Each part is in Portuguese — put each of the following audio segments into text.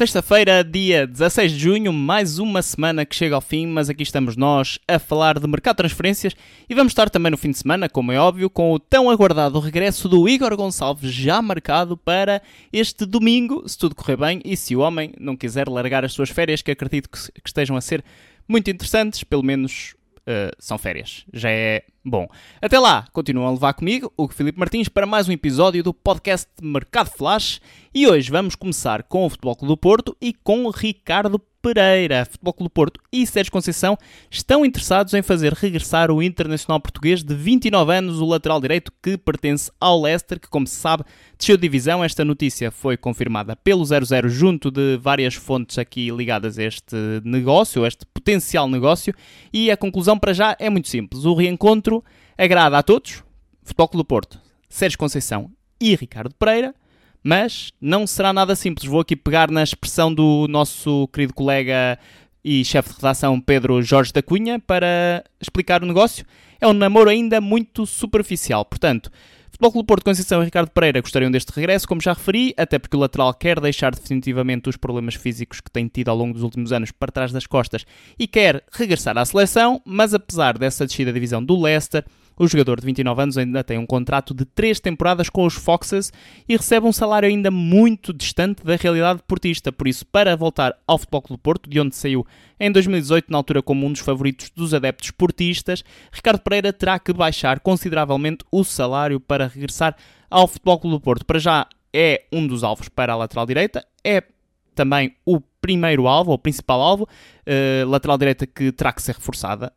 Sexta-feira, dia 16 de junho, mais uma semana que chega ao fim, mas aqui estamos nós a falar de mercado de transferências e vamos estar também no fim de semana, como é óbvio, com o tão aguardado regresso do Igor Gonçalves, já marcado para este domingo, se tudo correr bem e se o homem não quiser largar as suas férias, que acredito que, estejam a ser muito interessantes, pelo menos uh, são férias. Já é bom. Até lá, continuam a levar comigo, o Filipe Martins, para mais um episódio do podcast Mercado Flash. E hoje vamos começar com o Futebol Clube do Porto e com Ricardo Pereira. Futebol Clube do Porto e Sérgio Conceição estão interessados em fazer regressar o internacional português de 29 anos, o lateral direito que pertence ao Leicester, que, como se sabe, desceu de divisão. Esta notícia foi confirmada pelo 00 junto de várias fontes aqui ligadas a este negócio, a este potencial negócio, e a conclusão para já é muito simples. O reencontro agrada a todos, Futebol Clube do Porto, Sérgio Conceição e Ricardo Pereira, mas não será nada simples. Vou aqui pegar na expressão do nosso querido colega e chefe de redação Pedro Jorge da Cunha para explicar o negócio. É um namoro ainda muito superficial. Portanto, Futebol Clube Porto Conceição e Ricardo Pereira gostariam deste regresso, como já referi, até porque o lateral quer deixar definitivamente os problemas físicos que tem tido ao longo dos últimos anos para trás das costas e quer regressar à seleção, mas apesar dessa descida da divisão do Leicester, o jogador de 29 anos ainda tem um contrato de 3 temporadas com os Foxes e recebe um salário ainda muito distante da realidade portista. Por isso, para voltar ao Futebol Clube Porto, de onde saiu em 2018, na altura como um dos favoritos dos adeptos portistas, Ricardo Pereira terá que baixar consideravelmente o salário para regressar ao Futebol Clube Porto. Para já é um dos alvos para a lateral direita, é também o primeiro alvo, ou principal alvo, uh, lateral direita que terá que ser reforçada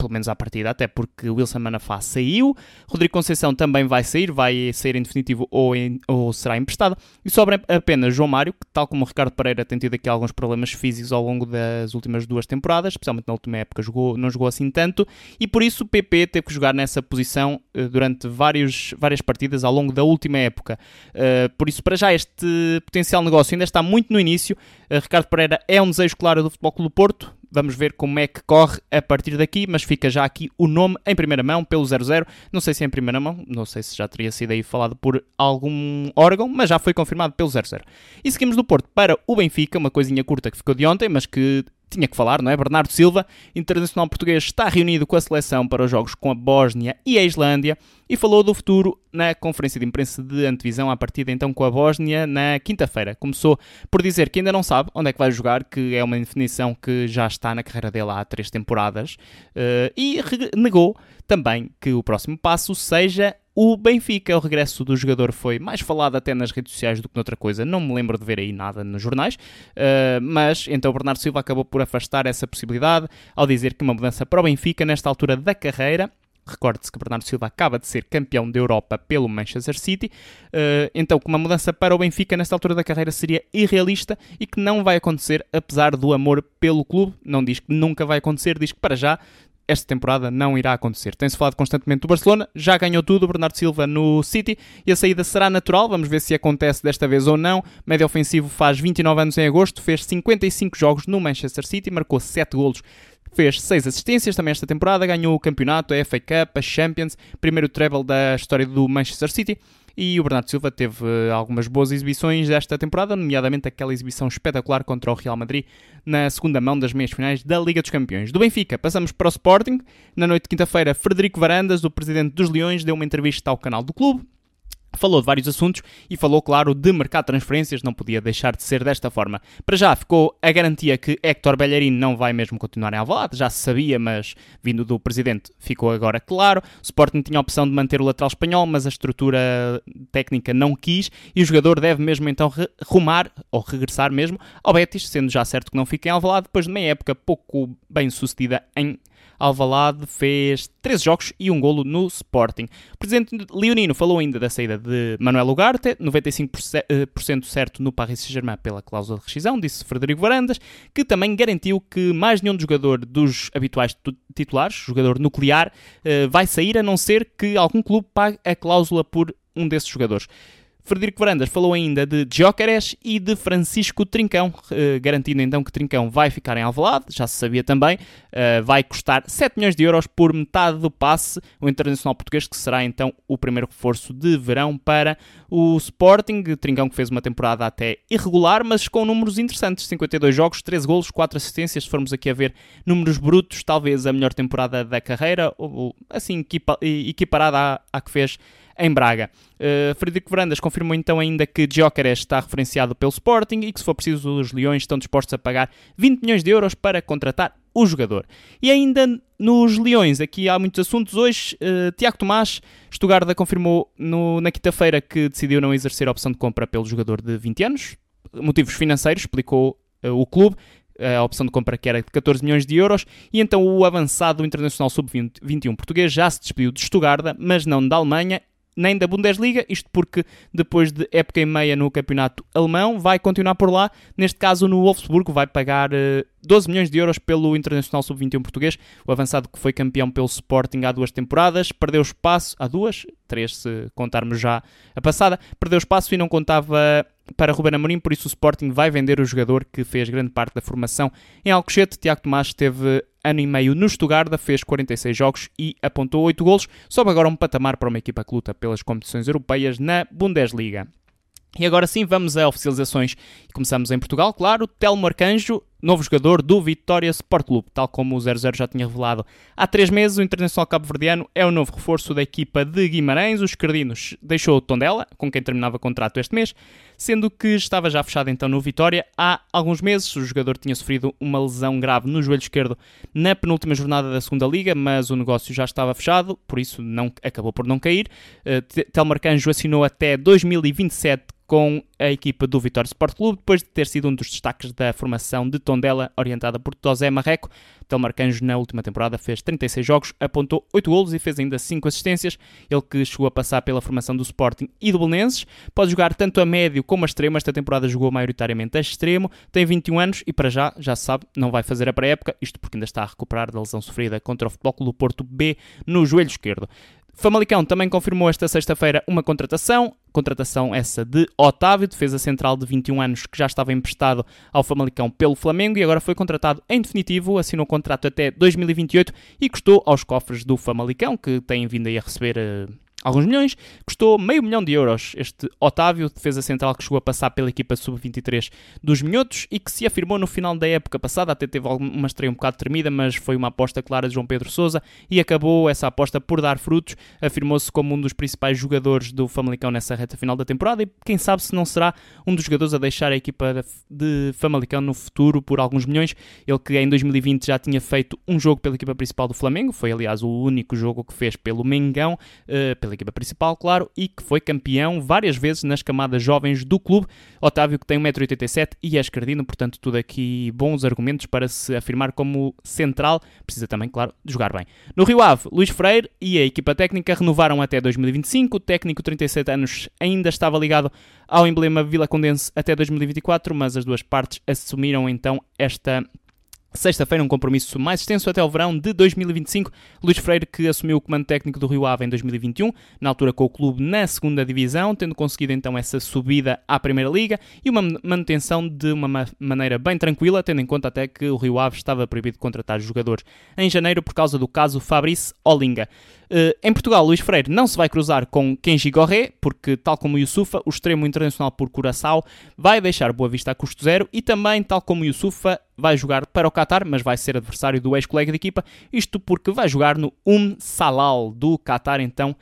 pelo menos à partida, até porque Wilson Manafá saiu, Rodrigo Conceição também vai sair, vai sair em definitivo ou, em, ou será emprestado, e sobra apenas João Mário, que tal como o Ricardo Pereira tem tido aqui alguns problemas físicos ao longo das últimas duas temporadas, especialmente na última época jogou, não jogou assim tanto, e por isso o PP teve que jogar nessa posição uh, durante vários, várias partidas ao longo da última época. Uh, por isso, para já, este potencial negócio ainda está muito no início. Uh, Ricardo Pereira é um desejo claro do Futebol Clube do Porto, Vamos ver como é que corre a partir daqui, mas fica já aqui o nome em primeira mão pelo 00. Não sei se é em primeira mão, não sei se já teria sido aí falado por algum órgão, mas já foi confirmado pelo 00. E seguimos do Porto para o Benfica, uma coisinha curta que ficou de ontem, mas que tinha que falar, não é? Bernardo Silva, internacional português, está reunido com a seleção para os jogos com a Bósnia e a Islândia e falou do futuro na conferência de imprensa de antevisão à partida então com a Bósnia na quinta-feira. Começou por dizer que ainda não sabe onde é que vai jogar, que é uma definição que já está na carreira dele há três temporadas, uh, e negou também que o próximo passo seja o Benfica, o regresso do jogador foi mais falado até nas redes sociais do que noutra coisa. Não me lembro de ver aí nada nos jornais, uh, mas então Bernardo Silva acabou por afastar essa possibilidade ao dizer que uma mudança para o Benfica nesta altura da carreira Recorde-se que Bernardo Silva acaba de ser campeão da Europa pelo Manchester City, uh, então que uma mudança para o Benfica nesta altura da carreira seria irrealista e que não vai acontecer apesar do amor pelo clube. Não diz que nunca vai acontecer, diz que para já esta temporada não irá acontecer. Tem-se falado constantemente do Barcelona, já ganhou tudo, Bernardo Silva no City e a saída será natural, vamos ver se acontece desta vez ou não. Médio ofensivo faz 29 anos em agosto, fez 55 jogos no Manchester City, marcou 7 golos fez 6 assistências também esta temporada, ganhou o campeonato, a FA Cup, a Champions, primeiro treble da história do Manchester City. E o Bernardo Silva teve eh, algumas boas exibições desta temporada, nomeadamente aquela exibição espetacular contra o Real Madrid na segunda mão das meias finais da Liga dos Campeões. Do Benfica, passamos para o Sporting. Na noite de quinta-feira, Frederico Varandas, o presidente dos Leões, deu uma entrevista ao canal do clube Falou de vários assuntos e falou, claro, de mercado de transferências, não podia deixar de ser desta forma. Para já ficou a garantia que Héctor Bellerin não vai mesmo continuar em Alvalade, já se sabia, mas vindo do presidente ficou agora claro. O Sporting tinha a opção de manter o lateral espanhol, mas a estrutura técnica não quis e o jogador deve mesmo então rumar, ou regressar mesmo, ao Betis, sendo já certo que não fica em Alvalade, depois de meia época pouco bem sucedida em Alvalade fez 13 jogos e um golo no Sporting. O presidente leonino falou ainda da saída de Manuel Ugarte, 95% eh, certo no Paris Saint-Germain pela cláusula de rescisão, disse Frederico Varandas, que também garantiu que mais nenhum jogador dos habituais titulares, jogador nuclear, eh, vai sair a não ser que algum clube pague a cláusula por um desses jogadores. Frederico Varandas falou ainda de Jóqueres e de Francisco Trincão, uh, garantindo então que Trincão vai ficar em Alvalade, já se sabia também, uh, vai custar 7 milhões de euros por metade do passe, o internacional português que será então o primeiro reforço de verão para o Sporting, Trincão que fez uma temporada até irregular, mas com números interessantes, 52 jogos, 13 golos, 4 assistências, se formos aqui a ver números brutos, talvez a melhor temporada da carreira, ou assim equiparada à que fez em Braga. Uh, Frederico Verandas confirmou então ainda que Gyökeres está referenciado pelo Sporting e que se for preciso os Leões estão dispostos a pagar 20 milhões de euros para contratar o jogador. E ainda nos Leões, aqui há muitos assuntos hoje. Uh, Tiago Tomás, Estugarda confirmou no, na quinta-feira que decidiu não exercer a opção de compra pelo jogador de 20 anos. Motivos financeiros, explicou uh, o clube a opção de compra que era de 14 milhões de euros, e então o avançado internacional sub-21 português já se despediu de Estugarda, mas não da Alemanha, nem da Bundesliga, isto porque depois de época e meia no campeonato alemão, vai continuar por lá, neste caso no Wolfsburgo, vai pagar 12 eh, milhões de euros pelo Internacional Sub-21 português, o avançado que foi campeão pelo Sporting há duas temporadas, perdeu espaço, há duas, três se contarmos já a passada, perdeu espaço e não contava para Ruben Amorim, por isso o Sporting vai vender o jogador que fez grande parte da formação em Alcochete. Tiago Tomás teve ano e meio no Stuttgart, fez 46 jogos e apontou 8 golos, sobe agora um patamar para uma equipa que luta pelas competições europeias na Bundesliga. E agora sim, vamos a oficializações. Começamos em Portugal, claro. Telmo Arcanjo, novo jogador do Vitória Sport Clube. Tal como o 00 já tinha revelado há três meses, o Internacional Cabo-Verdiano é o novo reforço da equipa de Guimarães. Os Cardinos deixou o Tondela, com quem terminava contrato este mês, sendo que estava já fechado então no Vitória há alguns meses. O jogador tinha sofrido uma lesão grave no joelho esquerdo na penúltima jornada da segunda Liga, mas o negócio já estava fechado, por isso não, acabou por não cair. Uh, Telmo Arcanjo assinou até 2027 com a equipa do Vitória Sport Clube, depois de ter sido um dos destaques da formação de Tondela, orientada por José Marreco. Canjo, na última temporada, fez 36 jogos, apontou 8 golos e fez ainda 5 assistências. Ele que chegou a passar pela formação do Sporting e do Belenenses. Pode jogar tanto a médio como a extremo. Esta temporada jogou maioritariamente a extremo. Tem 21 anos e, para já, já se sabe, não vai fazer a pré-época. Isto porque ainda está a recuperar da lesão sofrida contra o Futebol Clube do Porto B no joelho esquerdo. Famalicão também confirmou esta sexta-feira uma contratação, contratação essa de Otávio, defesa central de 21 anos que já estava emprestado ao Famalicão pelo Flamengo e agora foi contratado em definitivo, assinou contrato até 2028 e custou aos cofres do Famalicão, que têm vindo aí a receber uh, alguns milhões, custou meio milhão de euros. Este Otávio, defesa central que chegou a passar pela equipa sub-23 dos Minhotos e que se afirmou no final da época passada, até teve uma estreia um bocado tremida, mas foi uma aposta clara de João Pedro Sousa e acabou essa aposta por dar frutos, afirmou-se como um dos principais jogadores do Famalicão nessa reta final da temporada e quem sabe se não será um dos jogadores a deixar a equipa de Famalicão no futuro por alguns milhões, ele que em 2020 já tinha feito um jogo pela equipa principal do Flamengo, foi aliás o único jogo que fez pelo Mengão, uh, pela equipa principal, claro, e que foi campeão várias vezes nas camadas jovens do clube. Otávio, que tem 1,87m e é escardino, portanto, tudo aqui bons argumentos para se afirmar como central. Precisa também, claro, de jogar bem. No Rio Ave, Luís Freire e a equipa técnica renovaram até 2025. O técnico, 37 anos, ainda estava ligado ao emblema Vila Condense até 2024, mas as duas partes assumiram então esta Sexta-feira, um compromisso mais extenso até o verão de 2025. Luís Freire, que assumiu o comando técnico do Rio Ave em 2021, na altura com o clube na segunda divisão, tendo conseguido então essa subida à Primeira Liga e uma manutenção de uma maneira bem tranquila, tendo em conta até que o Rio Ave estava proibido de contratar jogadores em janeiro por causa do caso Fabrice Olinga. Uh, em Portugal, Luís Freire não se vai cruzar com Kenji Gorré, porque, tal como Yusufa, o extremo internacional por Curaçao vai deixar Boa Vista a custo zero e também, tal como Yusufa, vai jogar para o Qatar, mas vai ser adversário do ex-colega de equipa, isto porque vai jogar no Um Salal do Qatar, então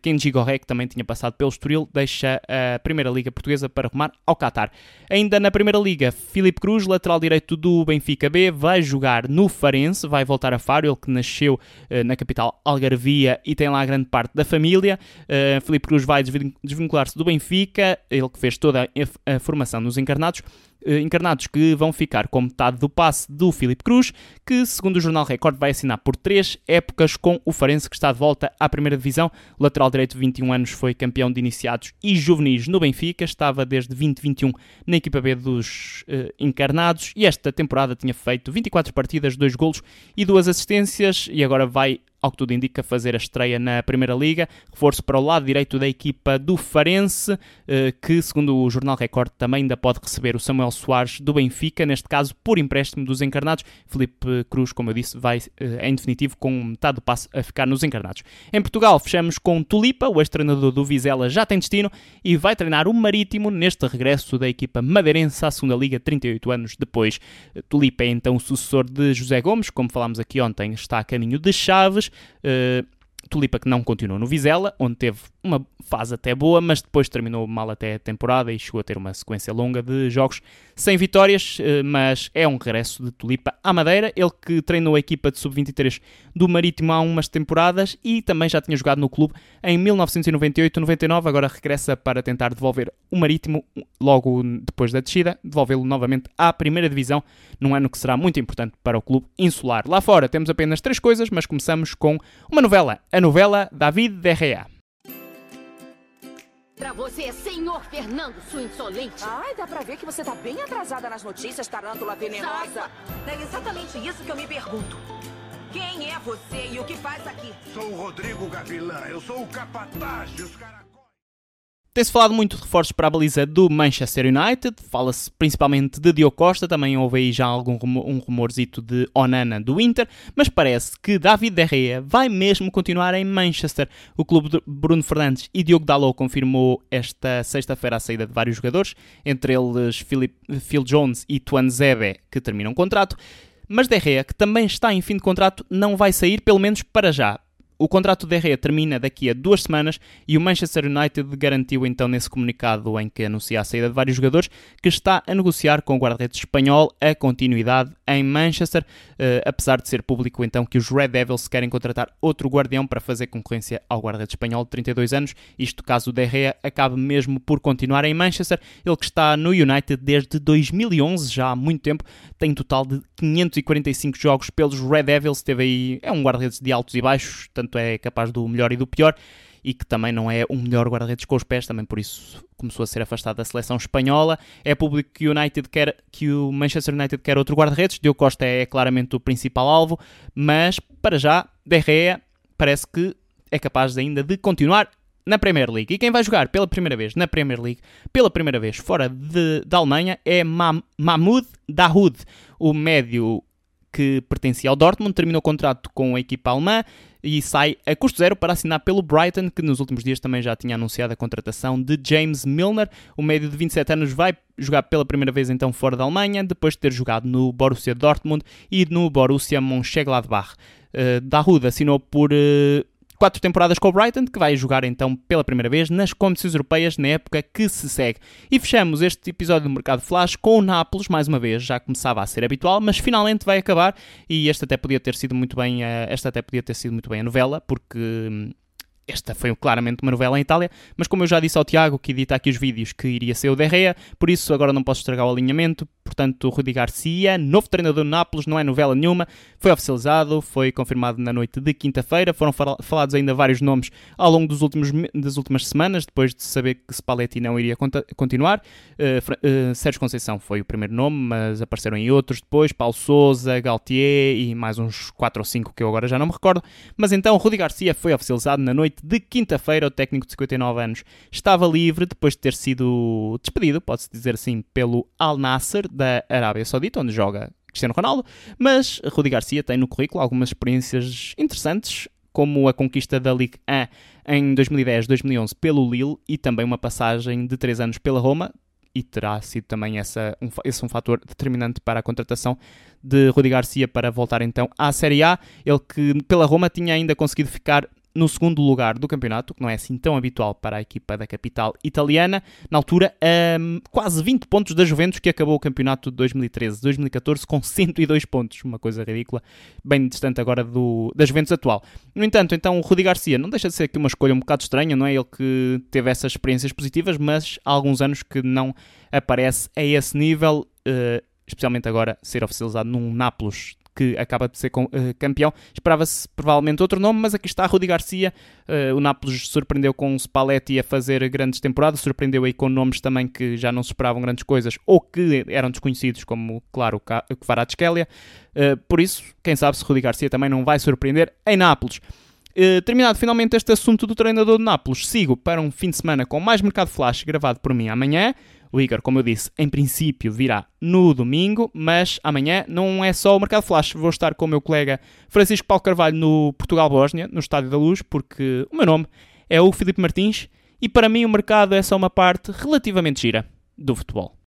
Kenji Gorré, que também tinha passado pelo Estoril, deixa a Primeira Liga Portuguesa para rumar ao Qatar. Ainda na Primeira Liga, Filipe Cruz, lateral direito do Benfica B, vai jogar no Farense, vai voltar a Faro, ele que nasceu uh, na capital Algarvia e tem lá grande parte da família. Uh, Filipe Cruz vai desvincular-se do Benfica, ele que fez toda a, a formação nos encarnados, eh, encarnados que vão ficar com metade do passe do Filipe Cruz, que, segundo o Jornal Record, vai assinar por três épocas com o Farense, que está de volta à primeira divisão. Lateral direito de 21 anos foi campeão de iniciados e juvenis no Benfica, estava desde 2021 na equipa B dos uh, encarnados e esta temporada tinha feito 24 partidas, 2 golos e 2 assistências e agora vai ao que tudo indica, fazer a estreia na Primeira Liga. Reforço para o lado direito da equipa do Farense, eh, que, segundo o Jornal Record, também ainda pode receber o Samuel Soares do Benfica, neste caso por empréstimo dos encarnados. Felipe Cruz, como eu disse, vai eh, em definitivo com metade do passo a ficar nos encarnados. Em Portugal, fechamos com Tulipa, o ex-treinador do Vizela já tem destino e vai treinar o Marítimo neste regresso da equipa madeirense à segunda Liga 38 anos depois. Tulipa é então o sucessor de José Gomes, como falámos aqui ontem, está a caminho de Chaves. 呃。Tulipa que não continuou no Vizela, onde teve uma fase até boa, mas depois terminou mal até a temporada e chegou a ter uma sequência longa de jogos sem vitórias, eh, mas é um regresso de Tulipa à Madeira, ele que treinou a equipa de sub-23 do Marítimo há umas temporadas e também já tinha jogado no clube em 1998-99, agora regressa para tentar devolver o Marítimo logo depois da descida, devolvê-lo novamente à primeira divisão, num ano que será muito importante para o clube insular. Lá fora temos apenas três coisas, mas começamos com uma novela, a novela David Derrea. Pra você, senhor Fernando, sua insolente. Ai, dá pra ver que você tá bem atrasada nas notícias, tarântula venenosa. É exatamente isso que eu me pergunto. Quem é você e o que faz aqui? Sou o Rodrigo Gavilã, eu sou o capataz dos caras. Tem-se falado muito de reforços para a baliza do Manchester United, fala-se principalmente de Diogo Costa, também houve aí já algum rumor, um rumorzito de Onana do Inter, mas parece que David De Gea vai mesmo continuar em Manchester. O clube de Bruno Fernandes e Diogo Dalot confirmou esta sexta-feira a saída de vários jogadores, entre eles Philip, Phil Jones e Tuan Zebe, que terminam o contrato, mas De Gea, que também está em fim de contrato, não vai sair, pelo menos para já. O contrato de Herrera termina daqui a duas semanas e o Manchester United garantiu então nesse comunicado em que anuncia a saída de vários jogadores que está a negociar com o guarda-redes espanhol a continuidade em Manchester, uh, apesar de ser público então que os Red Devils querem contratar outro guardião para fazer concorrência ao guarda-redes espanhol de 32 anos, isto caso o De Gea acabe mesmo por continuar em Manchester, ele que está no United desde 2011, já há muito tempo, tem um total de 545 jogos pelos Red Devils, teve aí, é um guarda-redes de altos e baixos, tanto é capaz do melhor e do pior, e que também não é o melhor guarda-redes com os pés, também por isso começou a ser afastado da seleção espanhola. É público que o, United quer, que o Manchester United quer outro guarda-redes, Diogo Costa é claramente o principal alvo, mas para já, De Gea parece que é capaz ainda de continuar na Premier League. E quem vai jogar pela primeira vez na Premier League, pela primeira vez fora de, da Alemanha, é Mahmoud Dahoud, o médio que pertencia ao Dortmund, terminou o contrato com a equipa alemã e sai a custo zero para assinar pelo Brighton, que nos últimos dias também já tinha anunciado a contratação de James Milner. O médio de 27 anos vai jogar pela primeira vez então fora da Alemanha, depois de ter jogado no Borussia Dortmund e no Borussia Mönchengladbach. Uh, Dahoud assinou por uh, quatro temporadas com o Brighton, que vai jogar então pela primeira vez nas competições europeias na época que se segue. E fechamos este episódio do Mercado Flash com o Nápoles, mais uma vez, já começava a ser habitual, mas finalmente vai acabar e este até podia ter sido muito bem, eh, esta até podia ter sido muito bem a novela, porque hum, esta foi claramente uma novela em Itália, mas como eu já disse ao Tiago, que edita aqui os vídeos, que iria ser o Derrea, por isso agora não posso estragar o alinhamento. Portanto, Rudi Garcia, novo treinador do Nápoles, não é novela nenhuma, foi oficializado, foi confirmado na noite de quinta-feira. Foram falados ainda vários nomes ao longo dos últimos, das últimas semanas, depois de saber que Spalletti não iria continuar. Uh, uh, Sérgio Conceição foi o primeiro nome, mas apareceram em outros depois: Paulo Souza, Galtier e mais uns 4 ou 5 que eu agora já não me recordo. Mas então, Rudi Garcia foi oficializado na noite de quinta-feira. O técnico de 59 anos estava livre depois de ter sido despedido, pode-se dizer assim, pelo Al Nasser da Arábia Saudita, onde joga Cristiano Ronaldo. Mas Rudi Garcia tem no currículo algumas experiências interessantes, como a conquista da Ligue 1 em 2010-2011 pelo Lille e também uma passagem de 3 anos pela Roma, e terá sido também essa, um, esse um fator determinante para a contratação de Rudi Garcia para voltar então à Série A. Ele que pela Roma tinha ainda conseguido ficar no segundo lugar do campeonato, que não é assim tão habitual para a equipa da capital italiana. Na altura, um, quase 20 pontos da Juventus, que acabou o campeonato de 2013-2014 com 102 pontos, uma coisa ridícula, bem distante agora do, da Juventus atual. No entanto, então, o Rudi Garcia não deixa de ser aqui uma escolha um bocado estranha, não é? Ele que teve essas experiências positivas, mas há alguns anos que não aparece a esse nível. Uh, especialmente agora ser oficializado num Nápoles que acaba de ser uh, campeão. Esperava-se provavelmente outro nome, mas aqui está Rudi Garcia. Uh, o Nápoles surpreendeu com o Spalletti a fazer grandes temporadas, surpreendeu aí com nomes também que já não se esperavam grandes coisas ou que eram desconhecidos, como, claro, o Kvaratskhelia. Uh, por isso, quem sabe se Rudi Garcia também não vai surpreender em Nápoles. Terminado finalmente este assunto do treinador de Nápoles, sigo para um fim de semana com mais Mercado Flash gravado por mim amanhã. O Igor, como eu disse, em princípio virá no domingo, mas amanhã não é só o Mercado Flash. Vou estar com o meu colega Francisco Paulo Carvalho no Portugal-Bósnia, no Estádio da Luz, porque o meu nome é o Filipe Martins e para mim o mercado é só uma parte relativamente gira do futebol.